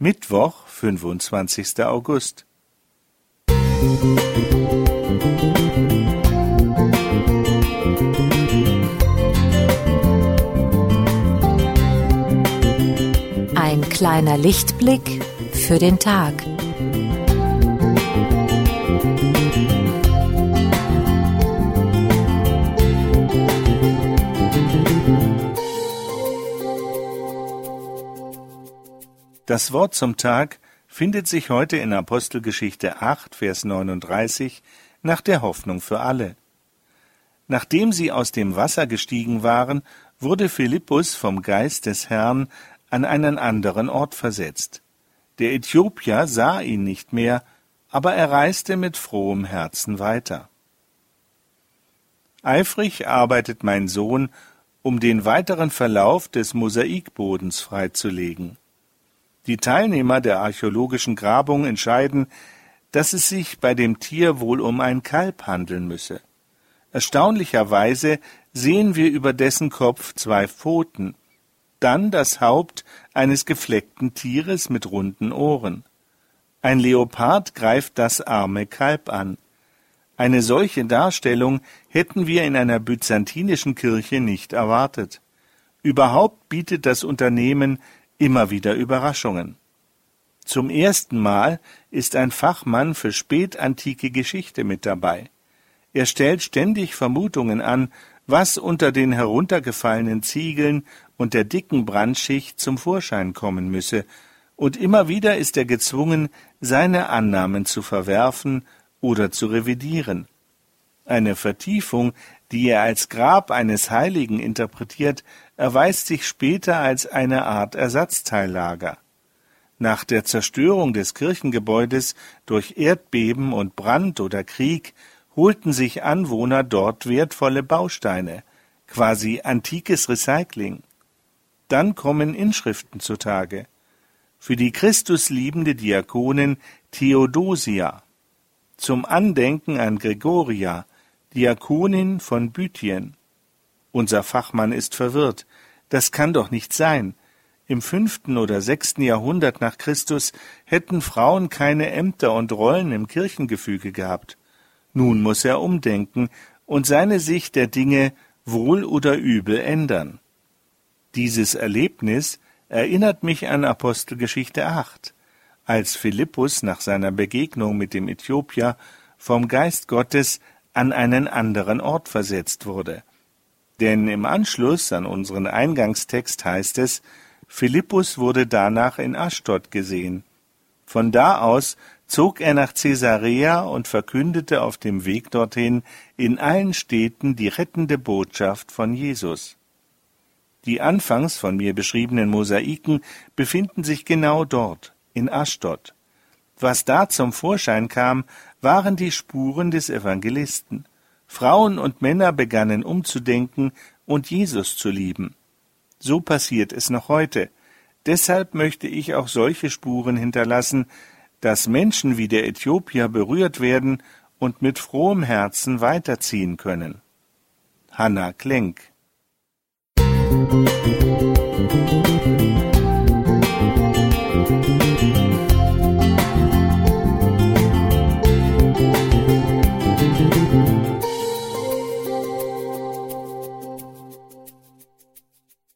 Mittwoch, fünfundzwanzigster August. Ein kleiner Lichtblick für den Tag. Das Wort zum Tag findet sich heute in Apostelgeschichte 8, Vers 39 nach der Hoffnung für alle. Nachdem sie aus dem Wasser gestiegen waren, wurde Philippus vom Geist des Herrn an einen anderen Ort versetzt. Der Äthiopier sah ihn nicht mehr, aber er reiste mit frohem Herzen weiter. Eifrig arbeitet mein Sohn, um den weiteren Verlauf des Mosaikbodens freizulegen. Die Teilnehmer der archäologischen Grabung entscheiden, dass es sich bei dem Tier wohl um ein Kalb handeln müsse. Erstaunlicherweise sehen wir über dessen Kopf zwei Pfoten, dann das Haupt eines gefleckten Tieres mit runden Ohren. Ein Leopard greift das arme Kalb an. Eine solche Darstellung hätten wir in einer byzantinischen Kirche nicht erwartet. Überhaupt bietet das Unternehmen immer wieder Überraschungen. Zum ersten Mal ist ein Fachmann für spätantike Geschichte mit dabei. Er stellt ständig Vermutungen an, was unter den heruntergefallenen Ziegeln und der dicken Brandschicht zum Vorschein kommen müsse, und immer wieder ist er gezwungen, seine Annahmen zu verwerfen oder zu revidieren. Eine Vertiefung, die er als Grab eines Heiligen interpretiert, erweist sich später als eine Art Ersatzteillager. Nach der Zerstörung des Kirchengebäudes durch Erdbeben und Brand oder Krieg holten sich Anwohner dort wertvolle Bausteine, quasi antikes Recycling. Dann kommen Inschriften zutage. Für die Christusliebende Diakonin Theodosia, zum Andenken an Gregoria, Diakonin von Büthien. Unser Fachmann ist verwirrt. Das kann doch nicht sein. Im fünften oder sechsten Jahrhundert nach Christus hätten Frauen keine Ämter und Rollen im Kirchengefüge gehabt. Nun muss er umdenken und seine Sicht der Dinge wohl oder übel ändern. Dieses Erlebnis erinnert mich an Apostelgeschichte 8, als Philippus nach seiner Begegnung mit dem Äthiopier vom Geist Gottes an einen anderen Ort versetzt wurde. Denn im Anschluss an unseren Eingangstext heißt es, Philippus wurde danach in Aschdod gesehen. Von da aus zog er nach Caesarea und verkündete auf dem Weg dorthin in allen Städten die rettende Botschaft von Jesus. Die anfangs von mir beschriebenen Mosaiken befinden sich genau dort, in Aschdod. Was da zum Vorschein kam, waren die Spuren des Evangelisten. Frauen und Männer begannen umzudenken und Jesus zu lieben. So passiert es noch heute. Deshalb möchte ich auch solche Spuren hinterlassen, dass Menschen wie der Äthiopier berührt werden und mit frohem Herzen weiterziehen können. Hanna Klenk Musik